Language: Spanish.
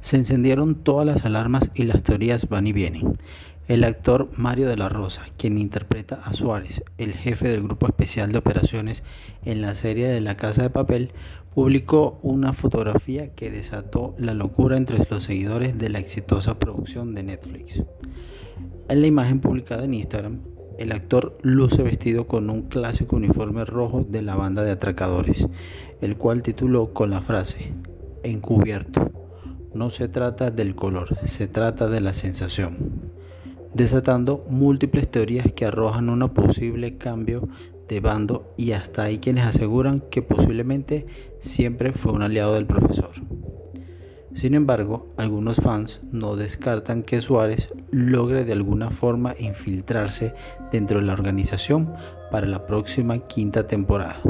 Se encendieron todas las alarmas y las teorías van y vienen. El actor Mario de la Rosa, quien interpreta a Suárez, el jefe del grupo especial de operaciones en la serie de La Casa de Papel, publicó una fotografía que desató la locura entre los seguidores de la exitosa producción de Netflix. En la imagen publicada en Instagram, el actor luce vestido con un clásico uniforme rojo de la banda de atracadores, el cual tituló con la frase Encubierto. No se trata del color, se trata de la sensación, desatando múltiples teorías que arrojan un posible cambio de bando y hasta hay quienes aseguran que posiblemente siempre fue un aliado del profesor. Sin embargo, algunos fans no descartan que Suárez logre de alguna forma infiltrarse dentro de la organización para la próxima quinta temporada.